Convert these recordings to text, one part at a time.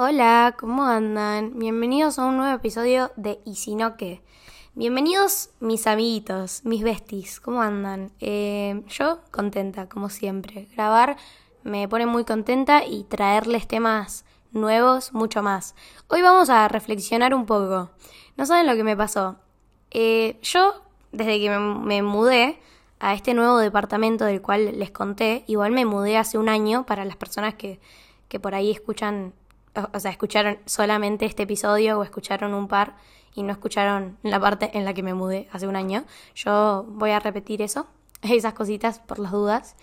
Hola, ¿cómo andan? Bienvenidos a un nuevo episodio de Y si no qué. Bienvenidos mis amiguitos, mis besties, ¿cómo andan? Eh, yo contenta, como siempre. Grabar me pone muy contenta y traerles temas nuevos mucho más. Hoy vamos a reflexionar un poco. No saben lo que me pasó. Eh, yo, desde que me, mudé a este nuevo departamento del cual les conté, igual me mudé hace un año para las personas que, que por ahí escuchan o sea, escucharon solamente este episodio o escucharon un par y no escucharon la parte en la que me mudé hace un año. Yo voy a repetir eso, esas cositas por las dudas.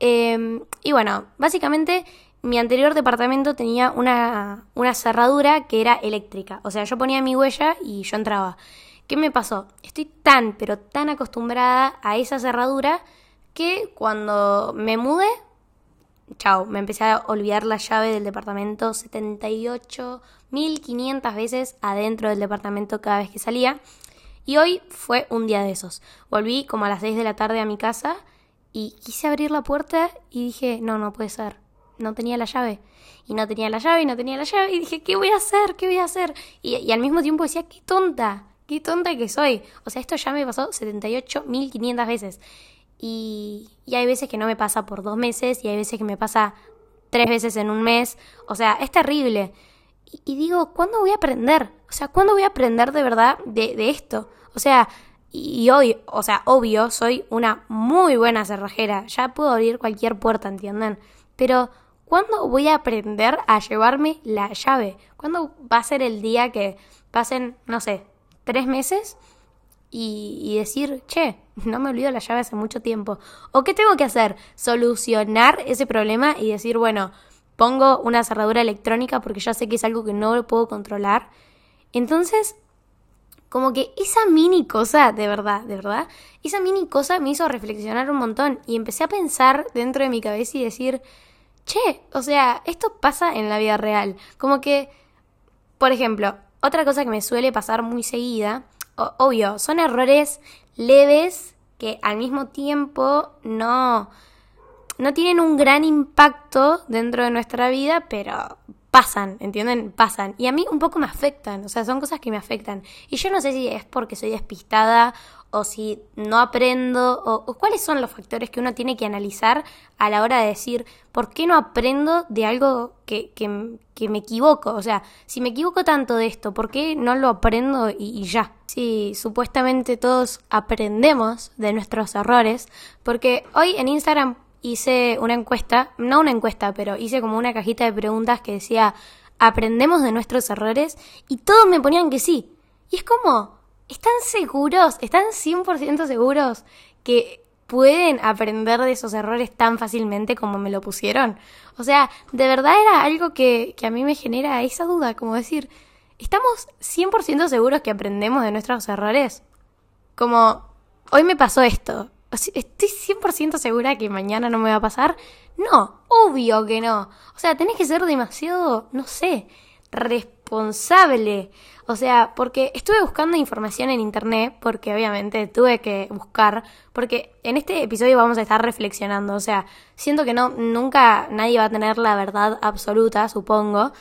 Em, y bueno, básicamente mi anterior departamento tenía una, una cerradura que era eléctrica. O sea, yo ponía mi huella y yo entraba. ¿Qué me pasó? Estoy tan, pero tan acostumbrada a esa cerradura que cuando me mudé chao, me empecé a olvidar la llave del departamento 78.500 veces adentro del departamento cada vez que salía. Y hoy fue un día de esos. Volví como a las 6 de la tarde a mi casa y quise abrir la puerta y dije, no, no puede ser. No tenía la llave. Y no tenía la llave y no tenía la llave. Y dije, ¿qué voy a hacer? ¿Qué voy a hacer? Y, y al mismo tiempo decía, qué tonta. Qué tonta que soy. O sea, esto ya me pasó 78.500 veces. Y, hay veces que no me pasa por dos meses y hay veces que me pasa tres veces en un mes. O sea, es terrible. Y, digo, ¿cuándo voy a aprender? O sea, ¿cuándo voy a aprender de verdad de, de esto? O sea, y hoy, o sea, obvio, soy una muy buena cerrajera. Ya puedo abrir cualquier puerta, ¿entienden? Pero, ¿cuándo voy a aprender a llevarme la llave? ¿Cuándo va a ser el día que pasen, no sé, tres meses y, decir, che, no me olvido la llave hace mucho tiempo. ¿O qué tengo que hacer? Solucionar ese problema y decir, bueno, pongo una cerradura electrónica porque ya sé que es algo que no lo puedo controlar. Entonces, como que esa mini cosa, de verdad, de verdad, esa mini cosa me hizo reflexionar un montón y empecé a pensar dentro de mi cabeza y decir, che, o sea, esto pasa en la vida real. Como que, por ejemplo, otra cosa que me suele pasar muy seguida obvio, son errores leves que al mismo tiempo no, no tienen un gran impacto dentro de nuestra vida, pero pasan, ¿entienden? Pasan. Y a mí un poco me afectan, o sea, son cosas que me afectan. Y yo no sé si es porque soy despistada o si no aprendo, o, cuáles son los factores que uno tiene que analizar a la hora de decir, ¿por qué no aprendo de algo que, que, me equivoco? O sea, si me equivoco tanto de esto, ¿por qué no lo aprendo y, ya? Sí, supuestamente todos aprendemos de nuestros errores, porque hoy en Instagram hice una encuesta, no una encuesta, pero hice como una cajita de preguntas que decía, ¿aprendemos de nuestros errores? Y todos me ponían que sí. Y es como, ¿Están seguros? ¿Están 100% seguros que pueden aprender de esos errores tan fácilmente como me lo pusieron? O sea, de verdad era algo que, que a mí me genera esa duda, como decir, ¿estamos 100% seguros que aprendemos de nuestros errores? Como, hoy me pasó esto. ¿Estoy 100% segura que mañana no me va a pasar? No, obvio que no. O sea, tenés que ser demasiado, no sé, responsable. O sea, porque estuve buscando información en internet, porque obviamente tuve que buscar, porque en este episodio vamos a estar reflexionando, o sea, siento que no, nunca nadie va a tener la verdad absoluta, supongo,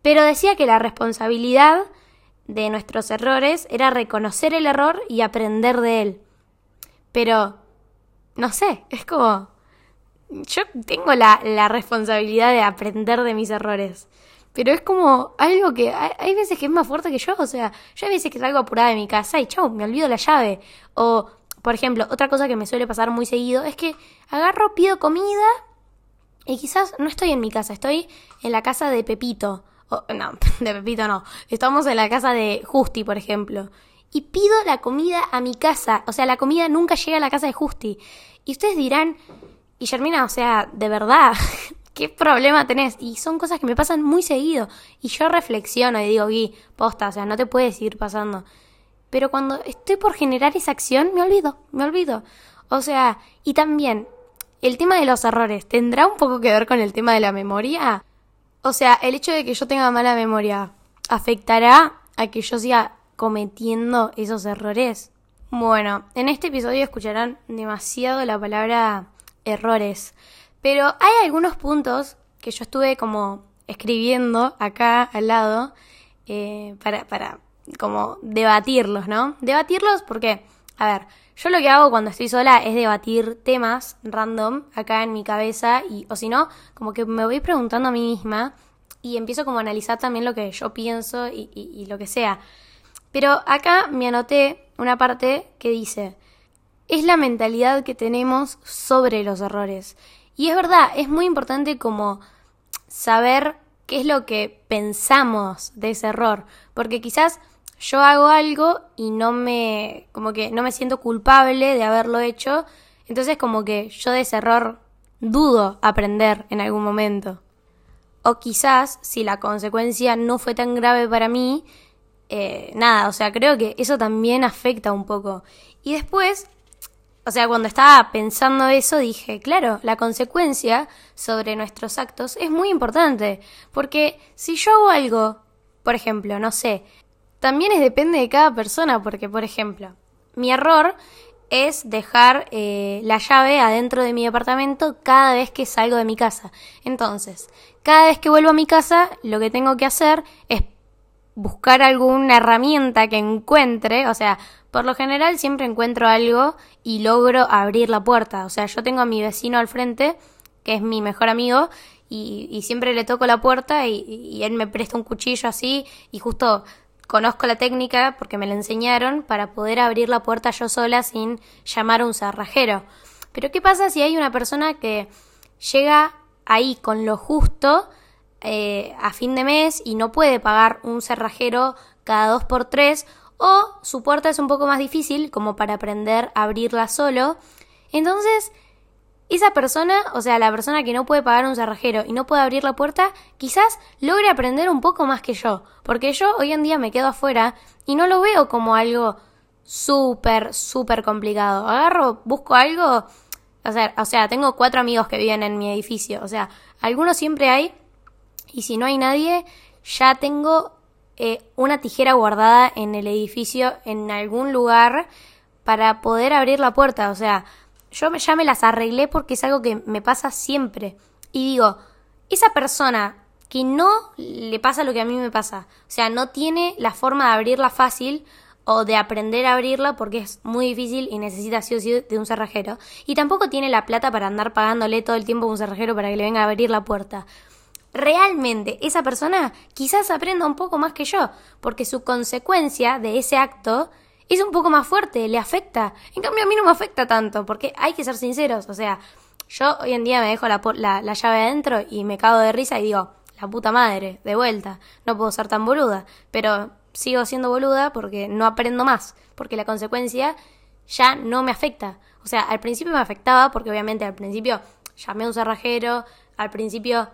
pero decía que la responsabilidad de nuestros errores era reconocer el error y aprender de él. Pero, no sé, es como, yo tengo la, la responsabilidad de aprender de mis errores. Pero es como algo que hay, veces que es más fuerte que yo. O sea, yo hay veces que salgo apurada de mi casa y chau, me olvido la llave. O, por ejemplo, otra cosa que me suele pasar muy seguido es que agarro, pido comida y quizás no estoy en mi casa, estoy en la casa de Pepito. O, no, de Pepito no. Estamos en la casa de Justi, por ejemplo. Y pido la comida a mi casa. O sea, la comida nunca llega a la casa de Justi. Y ustedes dirán, Guillermina, o sea, de verdad, ¿qué problema tenés? Y son cosas que me pasan muy seguido. Y yo reflexiono y digo, Gui, posta, o sea, no te puedes ir pasando. Pero cuando estoy por generar esa acción, me olvido, me olvido. O sea, y también, el tema de los errores, ¿tendrá un poco que ver con el tema de la memoria? O sea, el hecho de que yo tenga mala memoria, ¿afectará a que yo siga cometiendo esos errores? Bueno, en este episodio escucharán demasiado la palabra errores. Pero hay algunos puntos que yo estuve como escribiendo acá al lado eh, para, para como debatirlos, ¿no? Debatirlos porque, a ver, yo lo que hago cuando estoy sola es debatir temas random acá en mi cabeza y, o si no, como que me voy preguntando a mí misma y empiezo como a analizar también lo que yo pienso y, y lo que sea. Pero acá me anoté una parte que dice, es la mentalidad que tenemos sobre los errores. Y es verdad, es muy importante como saber qué es lo que pensamos de ese error, porque quizás yo hago algo y no me, como que no me siento culpable de haberlo hecho, entonces como que yo de ese error dudo aprender en algún momento. O quizás, si la consecuencia no fue tan grave para mí, eh, nada, o sea, creo que eso también afecta un poco. Y después, o sea, cuando estaba pensando eso, dije, claro, la consecuencia sobre nuestros actos es muy importante, porque si yo hago algo, por ejemplo, no sé, también es depende de cada persona, porque, por ejemplo, mi error es dejar eh, la llave adentro de mi departamento cada vez que salgo de mi casa. Entonces, cada vez que vuelvo a mi casa, lo que tengo que hacer es buscar alguna herramienta que encuentre, o sea, por lo general siempre encuentro algo y logro abrir la puerta. O sea, yo tengo a mi vecino al frente, que es mi mejor amigo, y, siempre le toco la puerta y, y, él me presta un cuchillo así y justo conozco la técnica porque me la enseñaron para poder abrir la puerta yo sola sin llamar a un cerrajero. Pero ¿qué pasa si hay una persona que llega ahí con lo justo eh, a fin de mes y no puede pagar un cerrajero cada dos por tres o su puerta es un poco más difícil como para aprender a abrirla solo? Entonces esa persona, o sea, la persona que no puede pagar un cerrajero y no puede abrir la puerta, quizás logre aprender un poco más que yo, porque yo hoy en día me quedo afuera y no lo veo como algo súper, súper complicado. Agarro, busco algo, o sea, o sea, tengo cuatro amigos que viven en mi edificio, o sea, algunos siempre hay, y si no hay nadie, ya tengo eh, una tijera guardada en el edificio, en algún lugar, para poder abrir la puerta, o sea, yo ya me las arreglé porque es algo que me pasa siempre. Y digo, esa persona que no le pasa lo que a mí me pasa, o sea, no tiene la forma de abrirla fácil o de aprender a abrirla porque es muy difícil y necesita sí o sí de un cerrajero. Y tampoco tiene la plata para andar pagándole todo el tiempo a un cerrajero para que le venga a abrir la puerta. Realmente esa persona quizás aprenda un poco más que yo, porque su consecuencia de ese acto es un poco más fuerte, le afecta. En cambio, a mí no me afecta tanto, porque hay que ser sinceros. O sea, yo hoy en día me dejo la, la, llave adentro y me cago de risa y digo, la puta madre, de vuelta, no puedo ser tan boluda. Pero sigo siendo boluda porque no aprendo más, porque la consecuencia ya no me afecta. O sea, al principio me afectaba porque obviamente al principio llamé a un cerrajero, al principio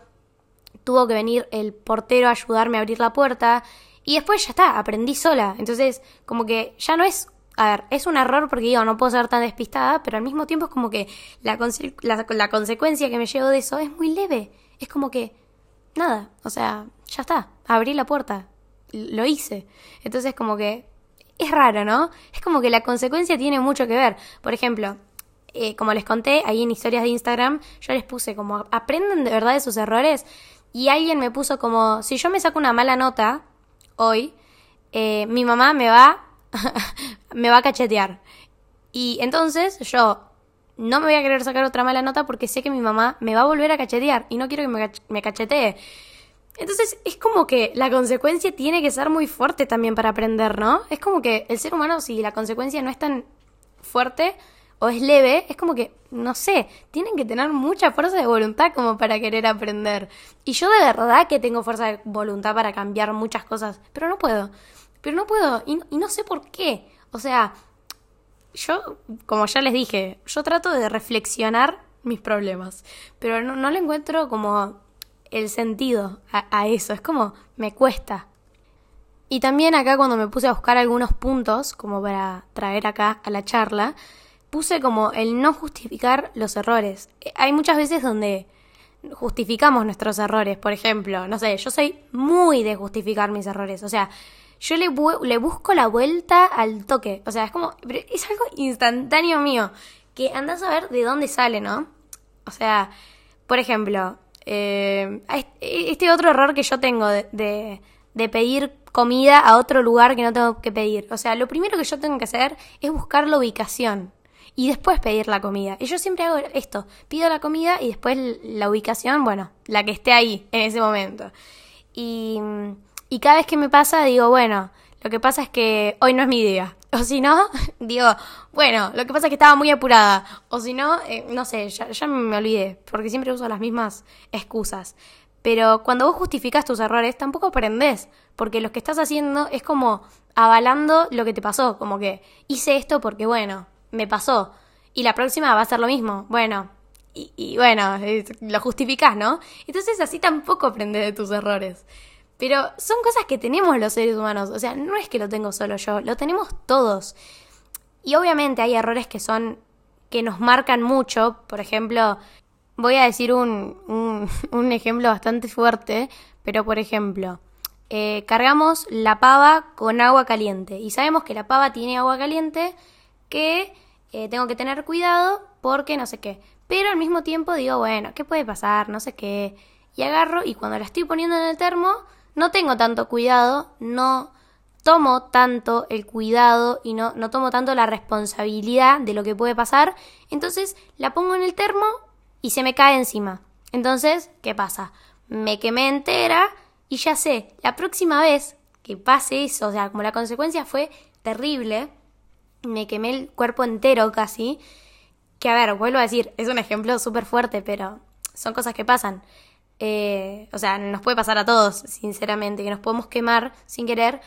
tuvo que venir el portero a ayudarme a abrir la puerta y después ya está, aprendí sola. Entonces, como que ya no es a ver, es un error porque digo, no puedo ser tan despistada, pero al mismo tiempo es como que la, la, consecuencia que me llevo de eso es muy leve. Es como que, nada, o sea, ya está, abrí la puerta, lo hice. Entonces como que es raro, ¿no? Es como que la consecuencia tiene mucho que ver. Por ejemplo, eh, como les conté ahí en historias de Instagram, yo les puse como, aprenden de verdad de sus errores. Y alguien me puso como, si yo me saco una mala nota, hoy, eh, mi mamá me va, me va a cachetear. Y entonces yo no me voy a querer sacar otra mala nota porque sé que mi mamá me va a volver a cachetear y no quiero que me, me cachetee. Entonces es como que la consecuencia tiene que ser muy fuerte también para aprender, ¿no? Es como que el ser humano, si la consecuencia no es tan fuerte, o es leve, es como que, no sé, tienen que tener mucha fuerza de voluntad como para querer aprender. Y yo de verdad que tengo fuerza de voluntad para cambiar muchas cosas, pero no puedo. Pero no puedo y, no sé por qué. O sea, yo, como ya les dije, yo trato de reflexionar mis problemas, pero no, le encuentro como el sentido a eso. Es como, me cuesta. Y también acá cuando me puse a buscar algunos puntos, como para traer acá a la charla, puse como el no justificar los errores. Hay muchas veces donde justificamos nuestros errores, por ejemplo, no sé, yo soy muy de justificar mis errores, o sea, yo le, le busco la vuelta al toque, o sea, es como, es algo instantáneo mío, que andas a ver de dónde sale, ¿no? O sea, por ejemplo, Eh, este otro error que yo tengo de, de, pedir comida a otro lugar que no tengo que pedir. O sea, lo primero que yo tengo que hacer es buscar la ubicación y después pedir la comida. Y yo siempre hago esto, pido la comida y después la ubicación, bueno, la que esté ahí en ese momento. Y, y cada vez que me pasa digo, bueno, lo que pasa es que hoy no es mi día. O si no, digo, bueno, lo que pasa es que estaba muy apurada. O si no, eh, no sé, ya, me olvidé, porque siempre uso las mismas excusas. Pero cuando vos justificas tus errores, tampoco aprendés, porque lo que estás haciendo es como avalando lo que te pasó, como que hice esto porque, bueno, me pasó. Y la próxima va a ser lo mismo. Bueno, y, bueno, lo justificás, ¿no? Entonces así tampoco aprendes de tus errores. Pero son cosas que tenemos los seres humanos. O sea, no es que lo tengo solo yo, lo tenemos todos. Y obviamente hay errores que son. que nos marcan mucho. Por ejemplo, voy a decir un, un, ejemplo bastante fuerte. Pero por ejemplo, eh, cargamos la pava con agua caliente. Y sabemos que la pava tiene agua caliente. Que eh, tengo que tener cuidado porque no sé qué. Pero al mismo tiempo digo, bueno, ¿qué puede pasar? No sé qué. Y agarro y cuando la estoy poniendo en el termo no tengo tanto cuidado, no tomo tanto el cuidado y no, no tomo tanto la responsabilidad de lo que puede pasar, entonces la pongo en el termo y se me cae encima. Entonces, ¿qué pasa? Me quemé entera y ya sé, la próxima vez que pase eso, o sea, como la consecuencia fue terrible, me quemé el cuerpo entero casi, que a ver, vuelvo a decir, es un ejemplo súper fuerte, pero son cosas que pasan. Eh, o sea, nos puede pasar a todos, sinceramente, que nos podemos quemar sin querer.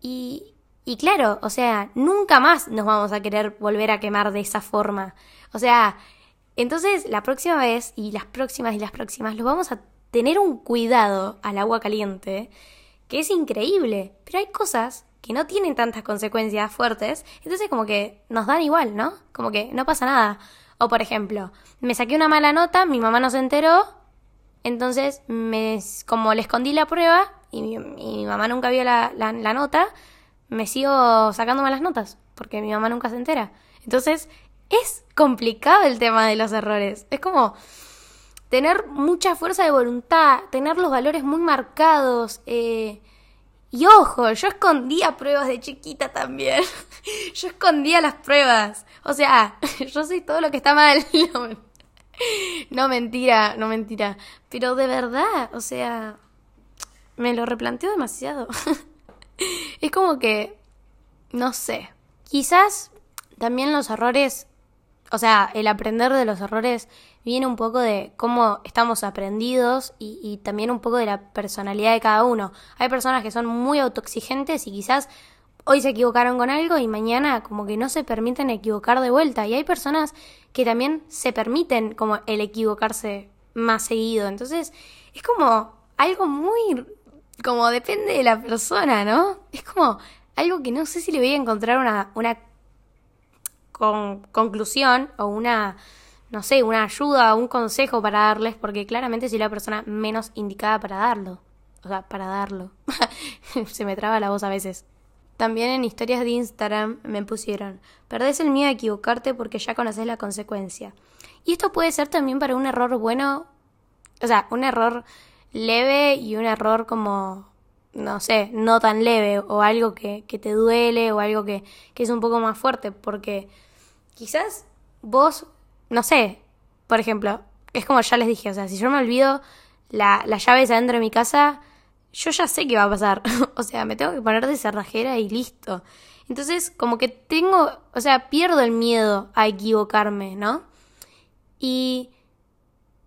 Y, y claro, o sea, nunca más nos vamos a querer volver a quemar de esa forma. O sea, entonces la próxima vez y las próximas y las próximas, lo vamos a tener un cuidado al agua caliente que es increíble. Pero hay cosas que no tienen tantas consecuencias fuertes, entonces como que nos dan igual, ¿no? Como que no pasa nada. O por ejemplo, me saqué una mala nota, mi mamá no se enteró entonces, me, como le escondí la prueba y mi, mamá nunca vio la, la, nota, me sigo sacando malas notas, porque mi mamá nunca se entera. Entonces, es complicado el tema de los errores. Es como tener mucha fuerza de voluntad, tener los valores muy marcados. Eh, y ojo, yo escondía pruebas de chiquita también. yo escondía las pruebas. O sea, yo soy todo lo que está mal. no, mentira, no mentira. Pero de verdad, o sea, me lo replanteo demasiado. es como que, no sé, quizás también los errores, o sea, el aprender de los errores viene un poco de cómo estamos aprendidos y, y también un poco de la personalidad de cada uno. Hay personas que son muy autoexigentes y quizás hoy se equivocaron con algo y mañana como que no se permiten equivocar de vuelta. Y hay personas que también se permiten como el equivocarse más seguido. Entonces es como algo muy... como depende de la persona, ¿no? Es como algo que no sé si le voy a encontrar una, una con, conclusión o una, no sé, una ayuda un consejo para darles, porque claramente soy la persona menos indicada para darlo. O sea, para darlo. se me traba la voz a veces. También en historias de Instagram me pusieron, perdés el miedo a equivocarte porque ya conoces la consecuencia. Y esto puede ser también para un error bueno, o sea, un error leve y un error como, no sé, no tan leve o algo que, que te duele o algo que, que es un poco más fuerte, porque quizás vos, no sé, por ejemplo, es como ya les dije, o sea, si yo me olvido la, las llaves adentro de mi casa, yo ya sé qué va a pasar. o sea, me tengo que poner de cerrajera y listo. Entonces, como que tengo, o sea, pierdo el miedo a equivocarme, ¿no? Y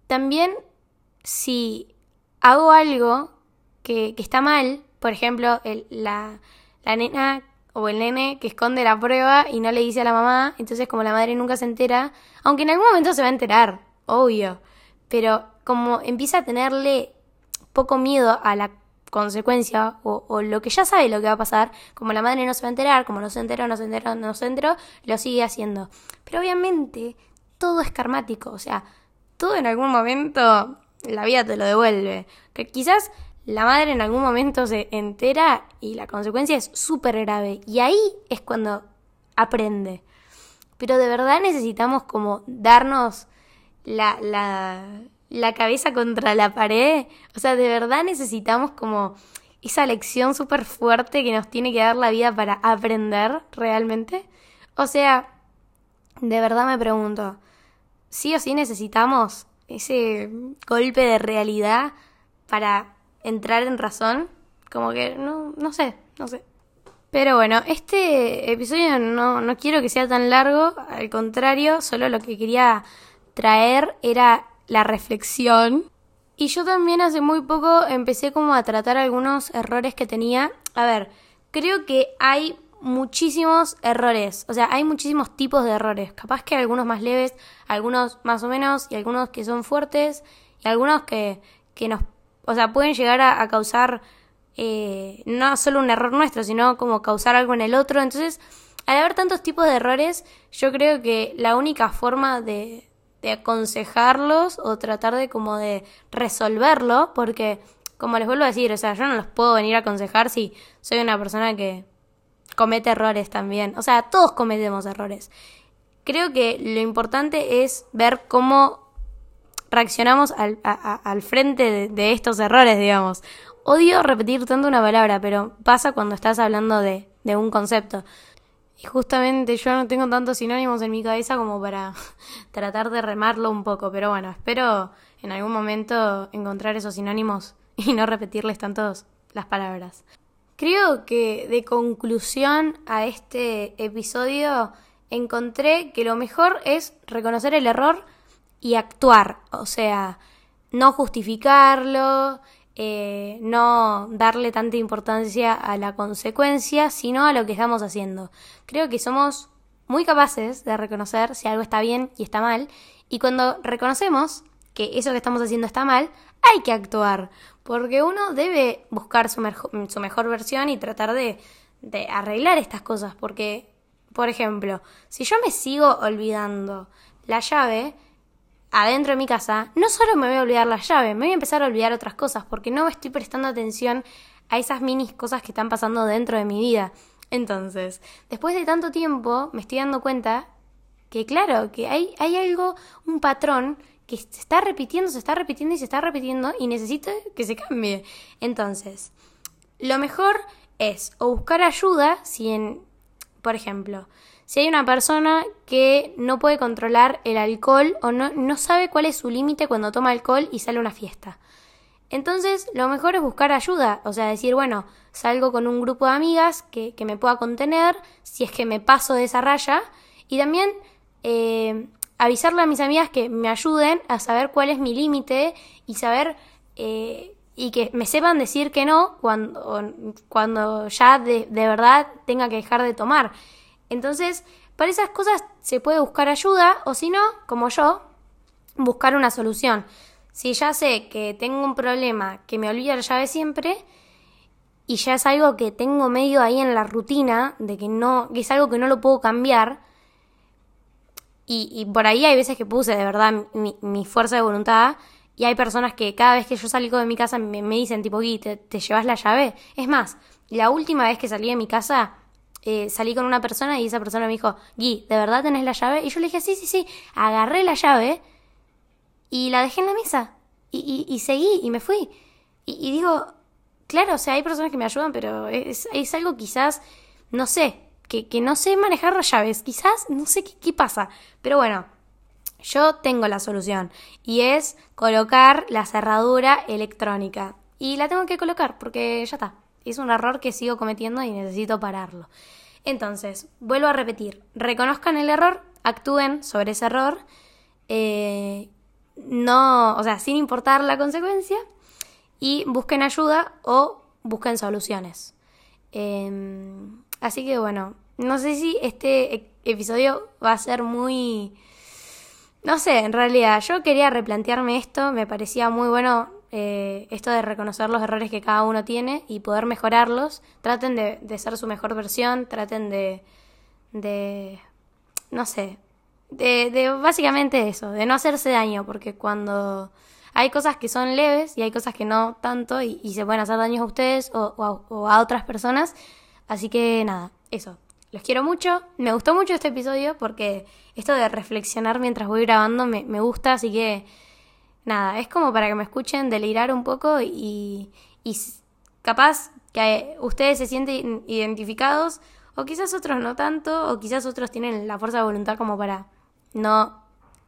también si hago algo que, que está mal, por ejemplo, la, la nena o el nene que esconde la prueba y no le dice a la mamá, entonces como la madre nunca se entera, aunque en algún momento se va a enterar, obvio, pero como empieza a tenerle poco miedo a la consecuencia o, lo que ya sabe lo que va a pasar, como la madre no se va a enterar, como no se enteró, no se enteró, no se enteró, lo sigue haciendo. Pero obviamente todo es karmático, o sea, todo en algún momento la vida te lo devuelve. Que quizás la madre en algún momento se entera y la consecuencia es súper grave. Y ahí es cuando aprende. Pero de verdad necesitamos como darnos la, la, la cabeza contra la pared. O sea, de verdad necesitamos como esa lección súper fuerte que nos tiene que dar la vida para aprender realmente. O sea, de verdad me pregunto, ¿sí o sí necesitamos ese golpe de realidad para entrar en razón? Como que no, no sé, no sé. Pero bueno, este episodio no, no quiero que sea tan largo, al contrario, solo lo que quería traer era la reflexión. Y yo también hace muy poco empecé como a tratar algunos errores que tenía. A ver, creo que hay muchísimos errores, o sea, hay muchísimos tipos de errores. Capaz que algunos más leves, algunos más o menos, y algunos que son fuertes, y algunos que, que nos, o sea, pueden llegar a, causar eh, no solo un error nuestro, sino como causar algo en el otro. Entonces, al haber tantos tipos de errores, yo creo que la única forma de, aconsejarlos o tratar de como de resolverlo, porque como les vuelvo a decir, o sea, yo no los puedo venir a aconsejar si soy una persona que comete errores también. O sea, todos cometemos errores. Creo que lo importante es ver cómo reaccionamos al, al frente de, de, estos errores, digamos. Odio repetir tanto una palabra, pero pasa cuando estás hablando de, de un concepto. Y justamente yo no tengo tantos sinónimos en mi cabeza como para tratar de remarlo un poco, pero bueno, espero en algún momento encontrar esos sinónimos y no repetirles tantos las palabras. Creo que de conclusión a este episodio encontré que lo mejor es reconocer el error y actuar, o sea, no justificarlo, eh, no darle tanta importancia a la consecuencia, sino a lo que estamos haciendo. Creo que somos muy capaces de reconocer si algo está bien y está mal, y cuando reconocemos que eso que estamos haciendo está mal, hay que actuar, porque uno debe buscar su, su mejor versión y tratar de arreglar estas cosas, porque, por ejemplo, si yo me sigo olvidando la llave, adentro de mi casa, no solo me voy a olvidar la llave, me voy a empezar a olvidar otras cosas porque no me estoy prestando atención a esas mini cosas que están pasando dentro de mi vida. Entonces, después de tanto tiempo, me estoy dando cuenta que, claro, que hay, hay algo, un patrón que se está repitiendo, se está repitiendo y se está repitiendo y necesito que se cambie. Entonces, lo mejor es o buscar ayuda si en, por ejemplo, si hay una persona que no puede controlar el alcohol o no, sabe cuál es su límite cuando toma alcohol y sale a una fiesta. Entonces, lo mejor es buscar ayuda, o sea, decir, bueno, salgo con un grupo de amigas que, que me pueda contener si es que me paso de esa raya y también eh, avisarle a mis amigas que me ayuden a saber cuál es mi límite y saber eh, y que me sepan decir que no cuando, cuando ya de verdad tenga que dejar de tomar. Entonces, para esas cosas se puede buscar ayuda o si no, como yo, buscar una solución. Si ya sé que tengo un problema que me olvida la llave siempre y ya es algo que tengo medio ahí en la rutina de que no que es algo que no lo puedo cambiar y, por ahí hay veces que puse de verdad mi, fuerza de voluntad y hay personas que cada vez que yo salgo de mi casa me, dicen tipo, Gui, ¿te, ¿te llevas la llave? Es más, la última vez que salí de mi casa eh, salí con una persona y esa persona me dijo, Gui, ¿de verdad tenés la llave? Y yo le dije, sí, sí, sí, agarré la llave y la dejé en la mesa y, seguí y me fui. Y, digo, claro, o sea, hay personas que me ayudan, pero es, es algo quizás, no sé, que, que, no sé manejar las llaves, quizás, no sé qué, qué pasa, pero bueno. Yo tengo la solución y es colocar la cerradura electrónica. Y la tengo que colocar porque ya está. Es un error que sigo cometiendo y necesito pararlo. Entonces, vuelvo a repetir, reconozcan el error, actúen sobre ese error, eh, no, o sea, sin importar la consecuencia, y busquen ayuda o busquen soluciones. Em, así que bueno, no sé si este e-, episodio va a ser muy... No sé, en realidad yo quería replantearme esto, me parecía muy bueno eh, esto de reconocer los errores que cada uno tiene y poder mejorarlos. Traten de, ser su mejor versión, traten de, de no sé, de, de, básicamente eso, de no hacerse daño, porque cuando hay cosas que son leves y hay cosas que no tanto y, se pueden hacer daños a ustedes o, a, otras personas. Así que nada, eso. Los quiero mucho. Me gustó mucho este episodio porque esto de reflexionar mientras voy grabando me, me gusta, así que nada, es como para que me escuchen delirar un poco y, y capaz que ustedes se sienten identificados o quizás otros no tanto o quizás otros tienen la fuerza de voluntad como para no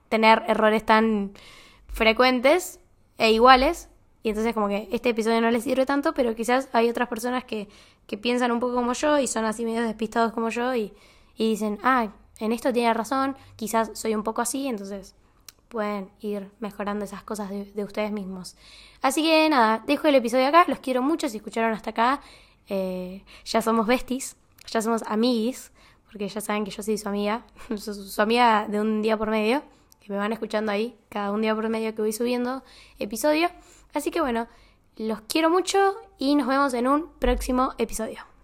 tener errores tan frecuentes e iguales. Y entonces como que este episodio no les sirve tanto, pero quizás hay otras personas que, que piensan un poco como yo y son así medio despistados como yo y, y dicen, ah, en esto tiene razón, quizás soy un poco así, entonces pueden ir mejorando esas cosas de, ustedes mismos. Así que nada, dejo el episodio acá, los quiero mucho si escucharon hasta acá. Eh, ya somos besties, ya somos amiguis, porque ya saben que yo soy su amiga, su, amiga de un día por medio, que me van escuchando ahí cada un día por medio que voy subiendo episodio. Así que bueno, los quiero mucho y nos vemos en un próximo episodio.